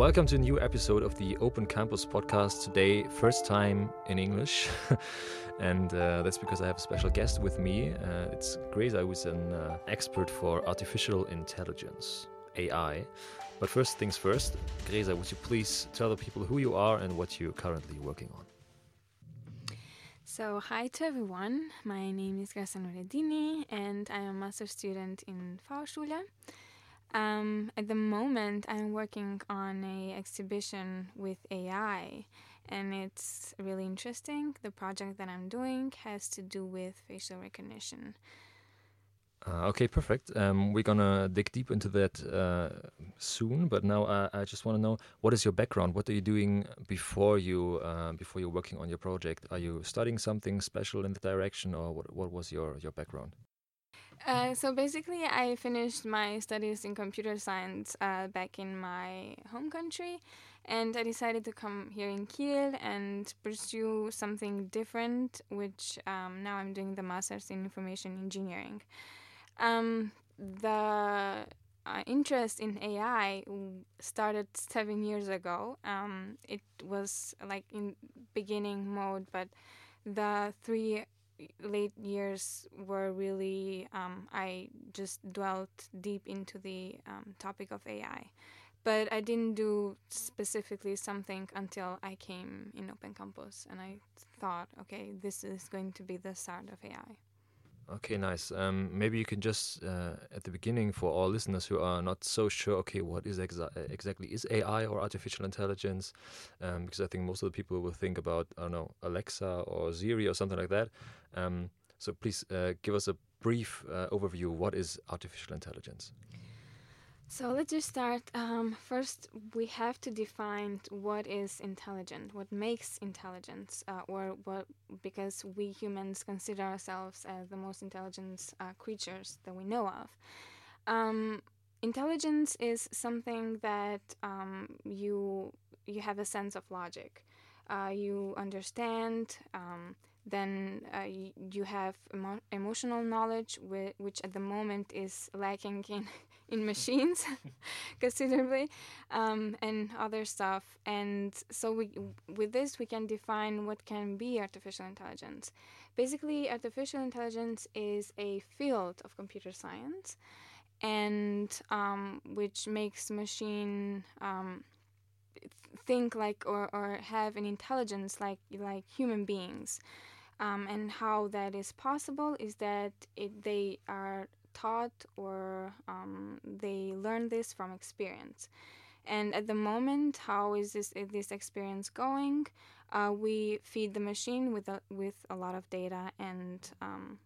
Welcome to a new episode of the Open Campus podcast. Today, first time in English, and uh, that's because I have a special guest with me. Uh, it's Gresa, who is an uh, expert for artificial intelligence, AI. But first things first, Gresa, would you please tell the people who you are and what you're currently working on? So, hi to everyone. My name is Gresa Nuredini, and I am a master student in Fachschule. Um, at the moment, I'm working on a exhibition with AI, and it's really interesting. The project that I'm doing has to do with facial recognition. Uh, okay, perfect. Um, we're gonna dig deep into that uh, soon, but now I just want to know what is your background? What are you doing before you uh, before you're working on your project? Are you studying something special in the direction, or what? What was your your background? Uh, so basically, I finished my studies in computer science uh, back in my home country, and I decided to come here in Kiel and pursue something different, which um, now I'm doing the master's in information engineering. Um, the uh, interest in AI started seven years ago. Um, it was like in beginning mode, but the three late years were really um, I just dwelt deep into the um, topic of AI, but I didn't do specifically something until I came in Open Campus, and I thought, okay, this is going to be the start of AI. Okay, nice. Um, maybe you can just uh, at the beginning for all listeners who are not so sure. Okay, what is exa- exactly is AI or artificial intelligence? Um, because I think most of the people will think about I don't know Alexa or Siri or something like that. Um, so please uh, give us a brief uh, overview. What is artificial intelligence? So let's just start. Um, first, we have to define what is intelligent, what makes intelligence, uh, or what, because we humans consider ourselves as the most intelligent uh, creatures that we know of. Um, intelligence is something that um, you you have a sense of logic. Uh, you understand um, then uh, you have emo- emotional knowledge, wh- which at the moment is lacking in, in machines considerably, um, and other stuff. And so we, with this, we can define what can be artificial intelligence. Basically, artificial intelligence is a field of computer science, and um, which makes machine um, think like or, or have an intelligence like like human beings um, and how that is possible is that it, they are taught or um, they learn this from experience. And at the moment, how is this this experience going? Uh, we feed the machine with a, with a lot of data and um,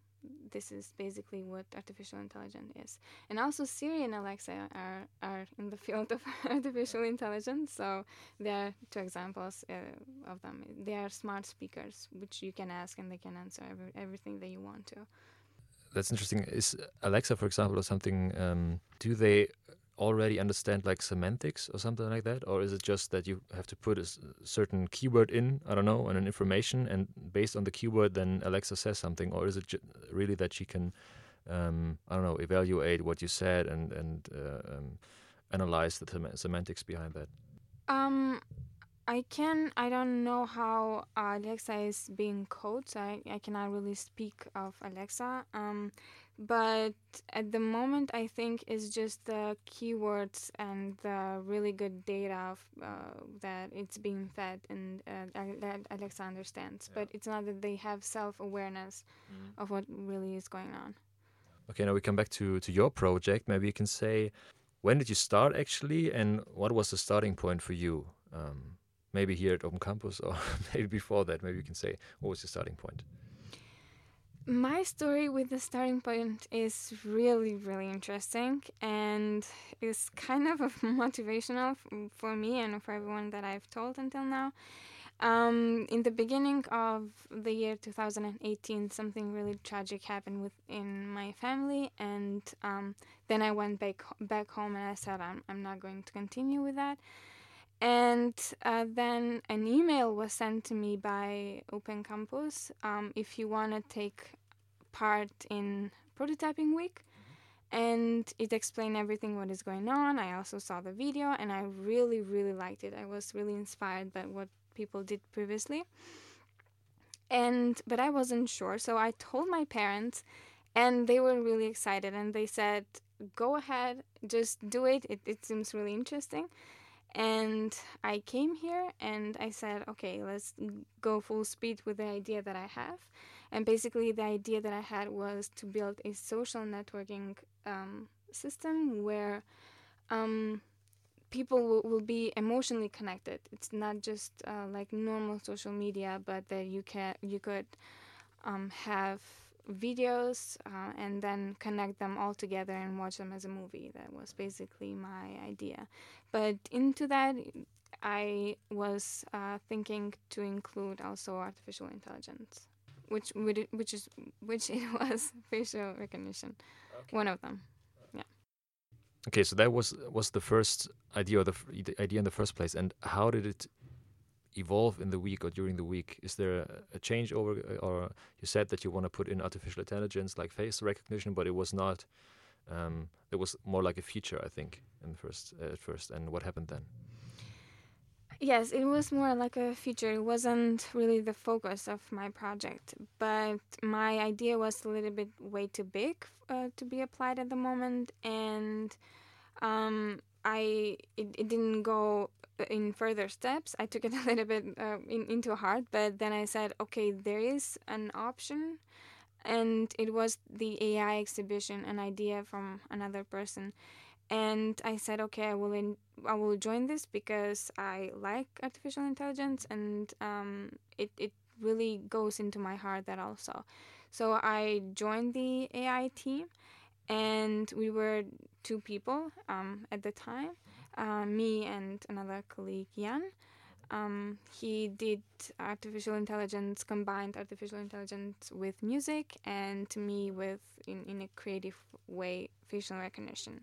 this is basically what artificial intelligence is. And also Siri and Alexa are, are in the field of artificial intelligence. So there are two examples uh, of them. They are smart speakers, which you can ask and they can answer every, everything that you want to. That's interesting. Is Alexa, for example, or something? Um, do they already understand like semantics or something like that or is it just that you have to put a certain keyword in i don't know and an information and based on the keyword then alexa says something or is it really that she can um, i don't know evaluate what you said and and uh, um, analyze the semantics behind that um I can. I don't know how Alexa is being coded, so I, I cannot really speak of Alexa. Um, but at the moment, I think it's just the keywords and the really good data of, uh, that it's being fed and uh, that Alexa understands. Yeah. But it's not that they have self awareness mm. of what really is going on. Okay, now we come back to to your project. Maybe you can say when did you start actually, and what was the starting point for you? Um, maybe here at Open Campus or maybe before that, maybe you can say what was your starting point? My story with the starting point is really, really interesting and is kind of motivational for me and for everyone that I've told until now. Um, in the beginning of the year 2018, something really tragic happened within my family, and um, then I went back back home and I said I'm I'm not going to continue with that. And uh, then an email was sent to me by Open Campus um, if you want to take part in prototyping week. and it explained everything what is going on. I also saw the video and I really, really liked it. I was really inspired by what people did previously. And but I wasn't sure, so I told my parents and they were really excited and they said, Go ahead, just do it. It it seems really interesting. And I came here and I said, okay, let's go full speed with the idea that I have. And basically, the idea that I had was to build a social networking um, system where um, people will, will, be emotionally connected. It's not just uh, like normal social media, but that you can you could um, have videos uh, and then connect them all together and watch them as a movie. That was basically my idea. But into that, I was uh, thinking to include also artificial intelligence which would which is which it was facial recognition, okay. one of them. Yeah. Okay, so that was was the first idea or the, the idea in the first place, and how did it evolve in the week or during the week? Is there a, a change over, or you said that you want to put in artificial intelligence like face recognition, but it was not. Um, it was more like a feature, I think, in first uh, at first. And what happened then? Yes, it was more like a feature. It wasn't really the focus of my project, but my idea was a little bit way too big uh, to be applied at the moment, and um, I it, it, didn't go in further steps. I took it a little bit uh, in, into heart, but then I said, okay, there is an option, and it was the AI exhibition, an idea from another person and I said, okay, I will in, I will join this because I like artificial intelligence, and um, it it really goes into my heart that also. So I joined the AI team, and we were two people um, at the time, uh, me and another colleague Jan. Um, he did artificial intelligence, combined artificial intelligence with music, and to me with in, in a creative way facial recognition.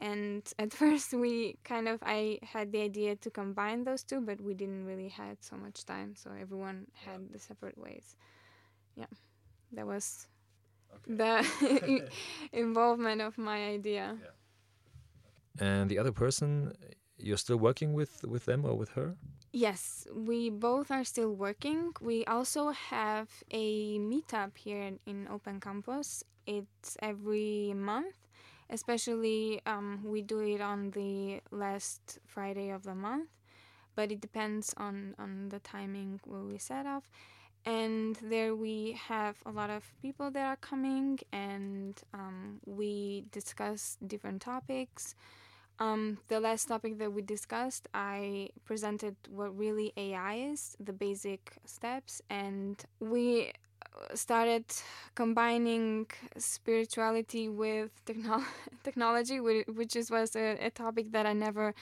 And at first we kind of i had the idea to combine those two but we didn't really had so much time so everyone had the separate ways. Yeah. That was okay. the involvement of my idea yeah. and the other person you're still working with with them or with her yes we both are still working we also have a meetup here in open campus it's every month especially um, we do it on the last Friday of the month, but it depends on, on the timing where we set off. And there we have a lot of people that are coming, and um, we discuss different topics. Um, the last topic that we discussed, I presented what really AI is, the basic steps, and we started combining spirituality with techno- technology, which was a, a, topic that I never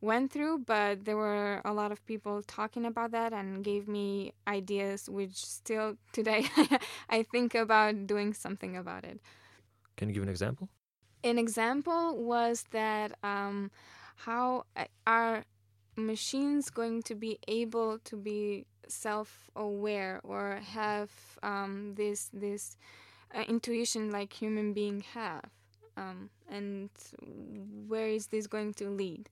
went through, but there were a lot of people talking about that and gave me ideas, which still today I think about doing something about it. Can you give an example? An example was that um, how uh, are machines going to be able to be self-aware or have um, this this uh, intuition like human beings have um, and where is this going to lead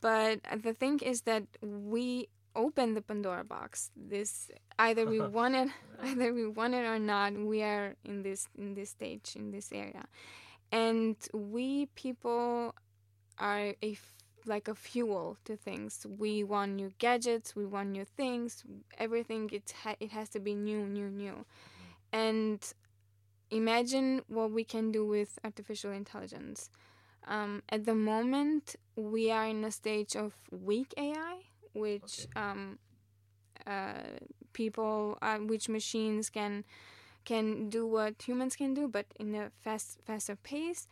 but the thing is that we open the pandora box this either we want it either we want it or not we are in this in this stage in this area and we people are a like a fuel to things. We want new gadgets, we want new things, everything it ha- it has to be new, new, new. And imagine what we can do with artificial intelligence. Um, at the moment, we are in a stage of weak AI, which okay. um, uh, people, uh, which machines can can do what humans can do, but in a fast, faster pace.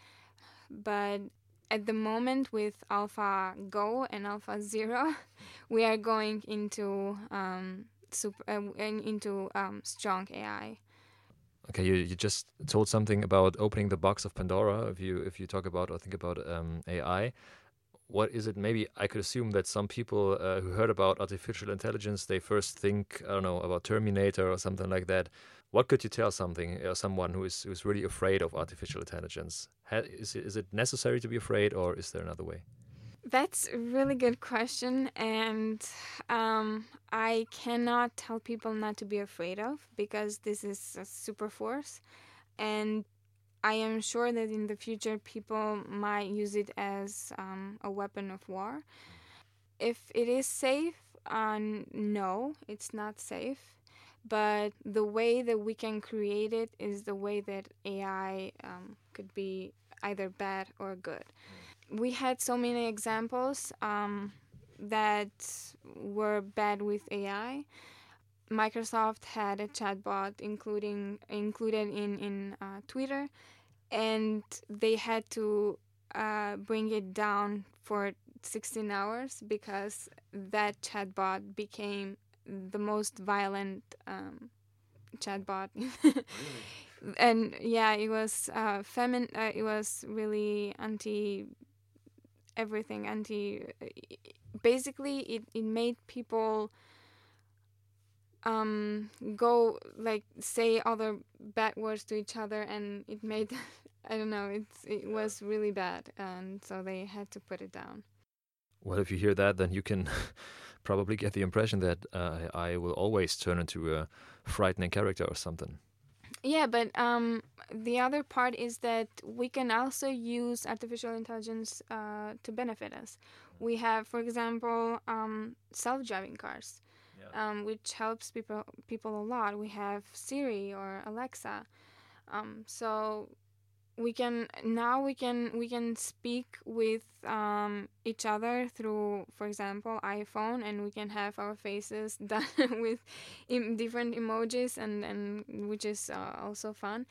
But at the moment with Alpha Go and Alpha Zero, we are going into um, super uh, into um, strong AI. Okay, you, you just told something about opening the box of Pandora. If you if you talk about or think about um, AI, what is it? Maybe I could assume that some people uh, who heard about artificial intelligence, they first think I don't know about Terminator or something like that. what could you tell something uh, someone who is who's really afraid of artificial intelligence? Ha is it, is it necessary to be afraid, or is there another way? That's a really good question, and um, I cannot tell people not to be afraid of because this is a super force, and I am sure that in the future people might use it as um, a weapon of war. If it is safe, uh, no, it's not safe. But the way that we can create it is the way that AI um, could be either bad or good. We had so many examples um, that were bad with AI. Microsoft had a chatbot including included in in uh, Twitter, and they had to uh, bring it down for 16 hours because that chatbot became the most violent um, chatbot. really? And yeah, it was uh, femin. Uh, it was really anti everything. Anti. Basically, it it made people um go like say other bad words to each other and it made i don't know it's it was really bad and so they had to put it down. Well if you hear that then you can probably get the impression that uh, i will always turn into a frightening character or something. Yeah but um the other part is that we can also use artificial intelligence uh, to benefit us. We have for example um, self-driving cars um, which helps people people a lot. We have Siri or Alexa, um, so we can now we can we can speak with um, each other through, for example, iPhone, and we can have our faces done with different emojis, and and which is uh, also fun.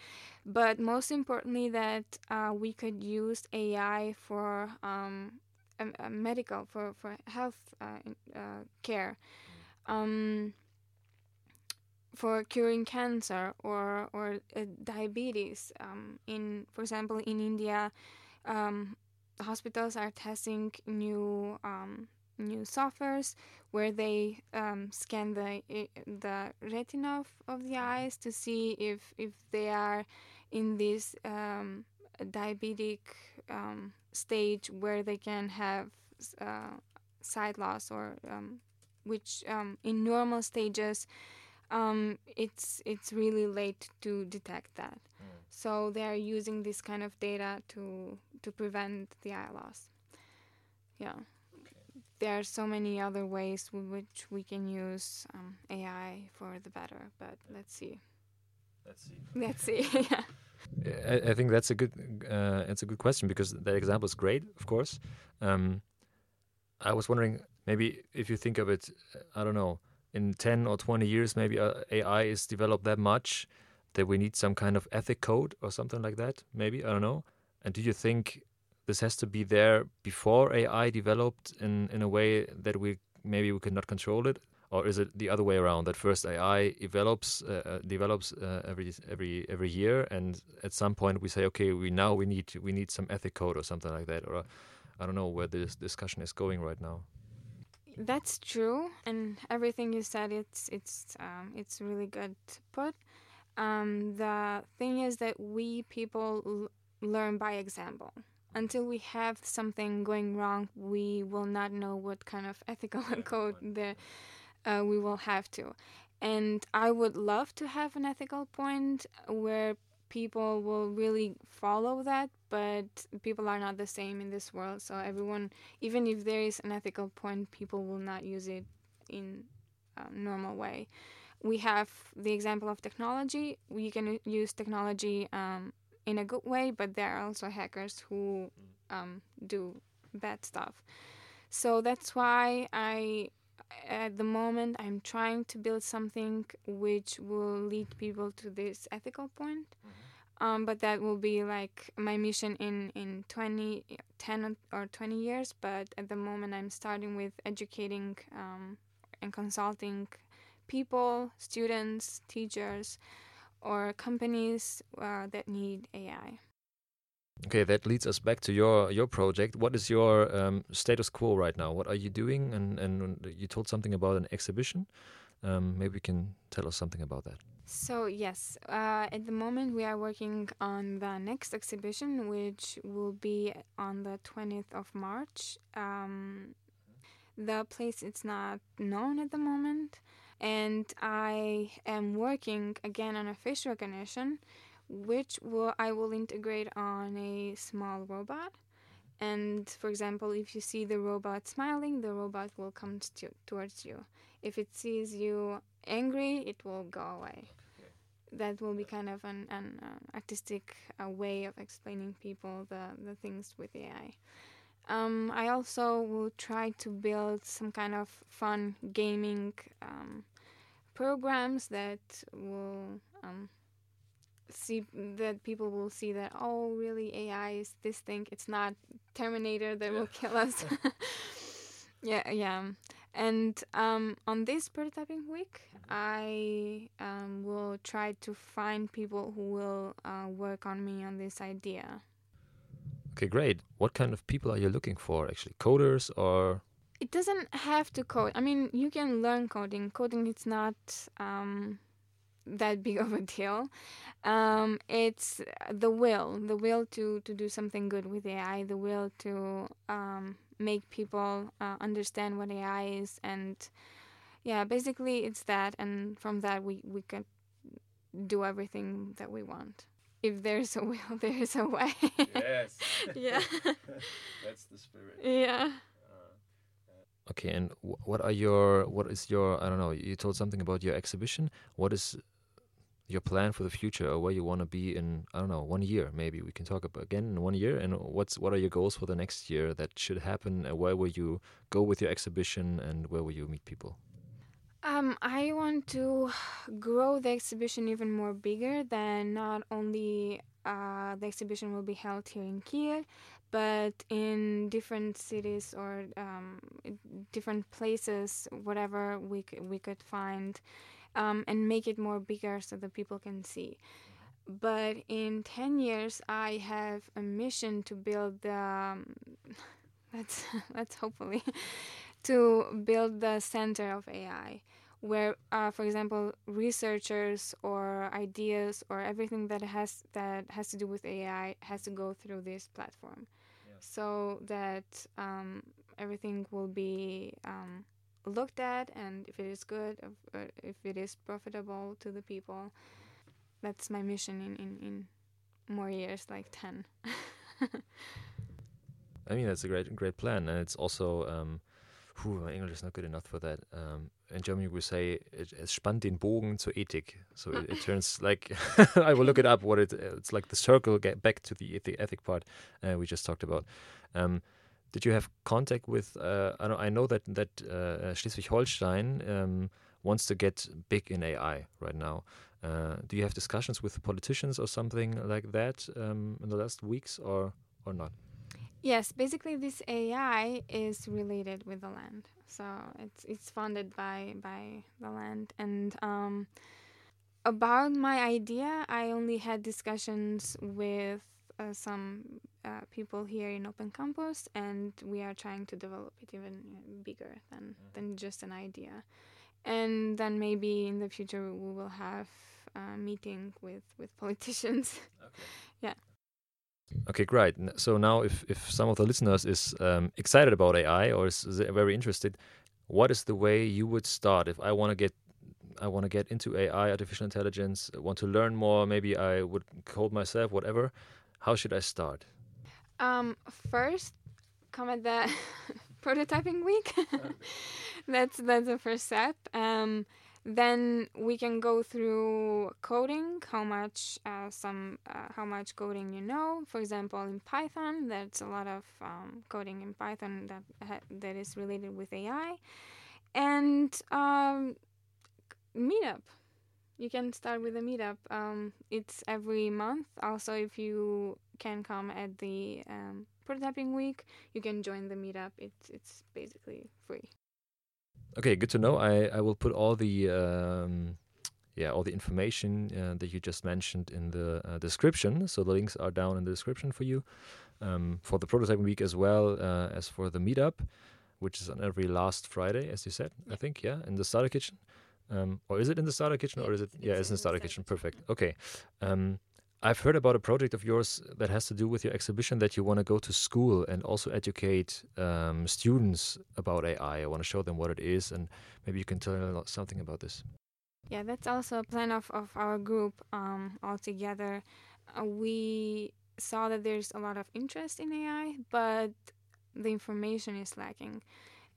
But most importantly, that uh, we could use AI for um, a medical for for health uh, uh care um, for curing cancer or or uh, diabetes. Um, in for example, in India, um, hospitals are testing new um, new softwares where they um, scan the the retina of, of the eyes to see if if they are in this um, diabetic stage where they can have uh, sight loss or um, which um, in normal stages um, it's it's really late to detect that. Mm. So they are using this kind of data to to prevent the eye loss. Yeah. Okay. There are so many other ways with which we can use um, AI for the better, but let's see. Let's see. Let's see. yeah. I, I, think that's a good uh, it's a good question because that example is great, of course. Um, I was wondering maybe if you think of it, I don't know, in 10 or 20 years, maybe uh, AI is developed that much that we need some kind of ethic code or something like that. Maybe, I don't know. And do you think this has to be there before AI developed in, in a way that we maybe we could not control it? Or is it the other way around that first AI develops uh, uh, develops uh, every every every year, and at some point we say, okay, we now we need we need some ethic code or something like that, or I don't know where this discussion is going right now. That's true, and everything you said, it's it's um, it's really good to put. Um, the thing is that we people l- learn by example. Until we have something going wrong, we will not know what kind of ethical code the, uh, we will have to. And I would love to have an ethical point where people will really follow that, but people are not the same in this world. So everyone, even if there is an ethical point, people will not use it in a normal way. We have the example of technology. We can use technology um, in a good way, but there are also hackers who um, do bad stuff. So that's why I at the moment i'm trying to build something which will lead people to this ethical point. Mm-hmm. um, but that will be like my mission in in 20 10 or 20 years. But at the moment i'm starting with educating um, and consulting people students teachers or companies uh, that need ai Okay, that leads us back to your your project. What is your um, status quo right now? What are you doing? And and you told something about an exhibition. Um, maybe you can tell us something about that. So yes, uh, at the moment we are working on the next exhibition, which will be on the twentieth of March. Um, the place is not known at the moment, and I am working again on a face recognition, which will I will integrate on a small robot. And for example, if you see the robot smiling, the robot will come to, towards you. If it sees you angry, it will go away. That will be kind of an, an uh, artistic uh, way of explaining people the, the things with AI. Um, I also will try to build some kind of fun gaming um, programs that will um, see that people will see that oh really AI is this thing. It's not Terminator that will kill us. Yeah yeah. And um, on this prototyping week I um, will try to find people who will uh, work on me on this idea. Okay great. What kind of people are you looking for? Actually coders or? It doesn't have to code. I mean you can learn coding. Coding it's not um, that big of a deal. Um, it's the will, the will to to do something good with AI, the will to um, make people uh, understand what AI is, and yeah, basically it's that, and from that we we can do everything that we want. If there's a will, there's a way. yes. yeah. That's the spirit. Yeah. Okay, and what are your what is your I don't know? You told something about your exhibition. What is your plan for the future or where you want to be in I don't know one year maybe we can talk about again in one year and what's what are your goals for the next year that should happen and where will you go with your exhibition and where will you meet people? Um, I want to grow the exhibition even more bigger than not only uh, the exhibition will be held here in Kiel, but in different cities or um, different places, whatever we we could find um, and make it more bigger so that people can see. But in 10 years, I have a mission to build the, um, let's, let's hopefully, to build the center of AI where uh, for example researchers or ideas or everything that has that has to do with ai has to go through this platform yeah. so that um, everything will be um, looked at and if it is good uh, if it is profitable to the people that's my mission in in, in more years like 10 i mean that's a great great plan and it's also um whew, my english is not good enough for that. Um in germany we say it, es spannt den bogen zur ethik. So it, it turns like i will look it up what it it's like the circle get back to the ethic, ethic part uh, we just talked about. Um did you have contact with? Uh, I know I know that that uh, Schleswig-Holstein um, wants to get big in AI right now. Uh, do you have discussions with politicians or something like that um, in the last weeks, or or not? Yes, basically this AI is related with the land, so it's it's funded by by the land and. Um, about my idea, I only had discussions with uh, some uh, people here in Open Campus, and we are trying to develop it even bigger than mm-hmm. than just an idea. And then maybe in the future we will have a meeting with with politicians. Okay. yeah. Okay, great. So now, if if some of the listeners is um, excited about AI or is, is very interested, what is the way you would start if I want to get I want to get into AI, artificial intelligence, want to learn more. Maybe I would code myself, whatever. How should I start? Um, first, come at the prototyping week. that's that's the first step. Um, then we can go through coding, how much uh, some uh, how much coding you know. For example, in Python, there's a lot of um, coding in Python that ha- that is related with AI, and um, meetup you can start with a meetup. Um, it's every month. Also, if you can come at the um, prototyping week, you can join the meetup. It's it's basically free. Okay, good to know. I, I will put all the um, yeah all the information uh, that you just mentioned in the uh, description. So the links are down in the description for you um, for the prototyping week as well uh, as for the meetup, which is on every last Friday, as you said. I think yeah, in the starter kitchen. Um, or is it in the starter kitchen, or is it? Yeah, it's in the starter kitchen. Perfect. Okay. Um, I've heard about a project of yours that has to do with your exhibition that you want to go to school and also educate um, students about AI. I want to show them what it is, and maybe you can tell us something about this. Yeah, that's also a plan of, of our group um, altogether. Uh, we saw that there's a lot of interest in AI, but the information is lacking.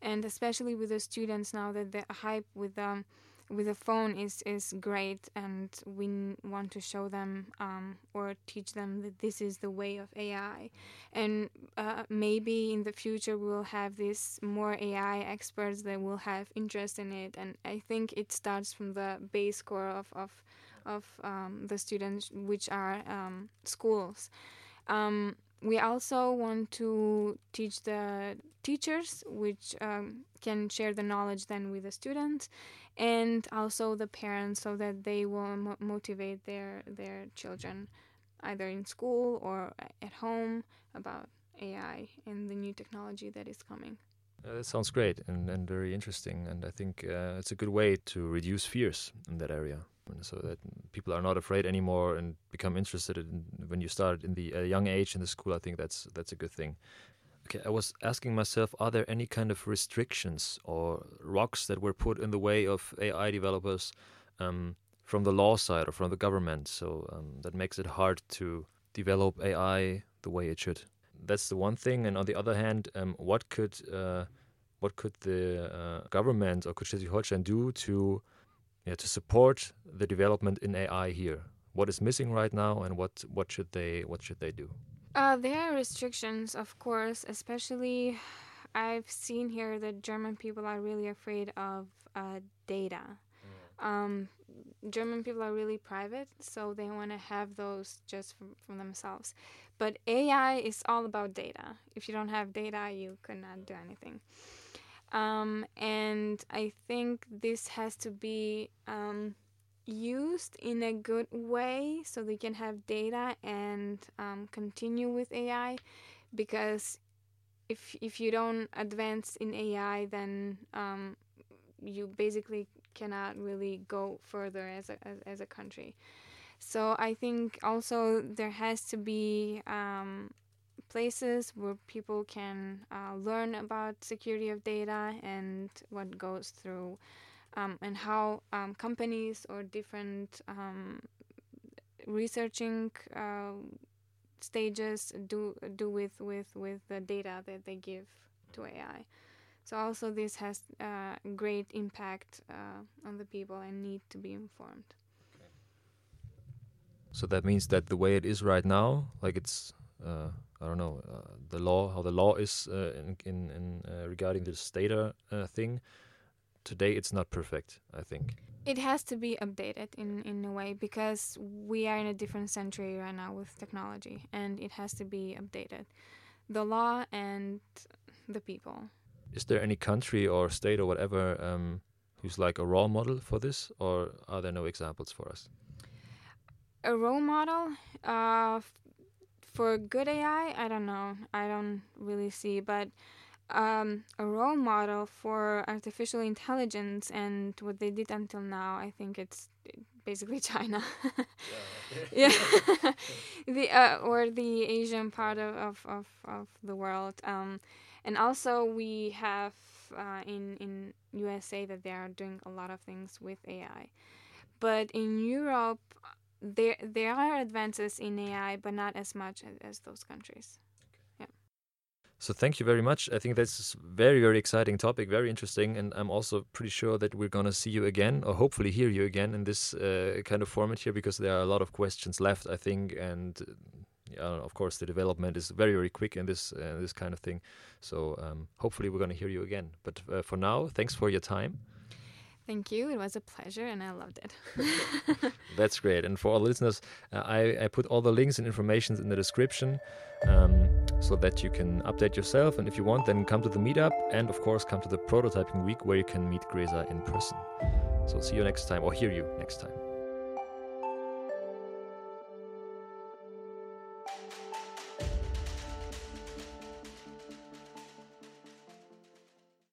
And especially with the students now that the hype with um, with the phone is, is great, and we want to show them um, or teach them that this is the way of AI. And uh, maybe in the future we'll have this more AI experts that will have interest in it. And I think it starts from the base core of of, of um, the students, which are um, schools. Um, we also want to teach the teachers, which um, can share the knowledge then with the students, and also the parents, so that they will mo- motivate their their children, either in school or at home, about AI and the new technology that is coming. Uh, that sounds great and, and very interesting, and I think uh, it's a good way to reduce fears in that area, and so that people are not afraid anymore and become interested in when you start in the uh, young age in the school. I think that's that's a good thing. Okay, I was asking myself, are there any kind of restrictions or rocks that were put in the way of AI developers um, from the law side or from the government, so um, that makes it hard to develop AI the way it should? That's the one thing, and on the other hand, um, what could uh, what could the uh, government or could Schleswig-Holstein do to yeah, to support the development in AI here? What is missing right now, and what what should they what should they do? Uh, there are restrictions, of course, especially I've seen here that German people are really afraid of uh, data. Um, German people are really private, so they want to have those just from, from themselves. But AI is all about data. If you don't have data, you cannot do anything. Um, and I think this has to be um, used in a good way so they can have data and um, continue with AI because if if you don't advance in AI then um, you basically cannot really go further as a as, as a country. So I think also there has to be um, places where people can uh, learn about security of data and what goes through um, and how um, companies or different um, researching uh, stages do do with with with the data that they give to AI. So also this has uh, great impact uh, on the people and need to be informed. So that means that the way it is right now, like it's uh, I don't know uh, the law, how the law is uh, in in, in uh, regarding this data uh, thing. Today, it's not perfect. I think. It has to be updated in in a way because we are in a different century right now with technology, and it has to be updated. The law and the people. Is there any country or state or whatever um, who's like a role model for this, or are there no examples for us? A role model uh, for good AI, I don't know. I don't really see, but um, a role model for artificial intelligence and what they did until now, I think it's basically China. yeah, the uh, or the Asian part of of, of, of the world. Um, and also we have uh, in in USA that they are doing a lot of things with AI, but in Europe there there are advances in AI, but not as much as, as those countries. So thank you very much. I think that's very very exciting topic, very interesting, and I'm also pretty sure that we're gonna see you again, or hopefully hear you again in this uh, kind of format here, because there are a lot of questions left, I think, and uh, of course the development is very very quick in this uh, this kind of thing. So um, hopefully we're gonna hear you again. But uh, for now, thanks for your time. Thank you. It was a pleasure, and I loved it. That's great. And for all the listeners, uh, I, I put all the links and information in the description um, so that you can update yourself. And if you want, then come to the meetup and, of course, come to the prototyping week where you can meet Gresa in person. So see you next time or hear you next time.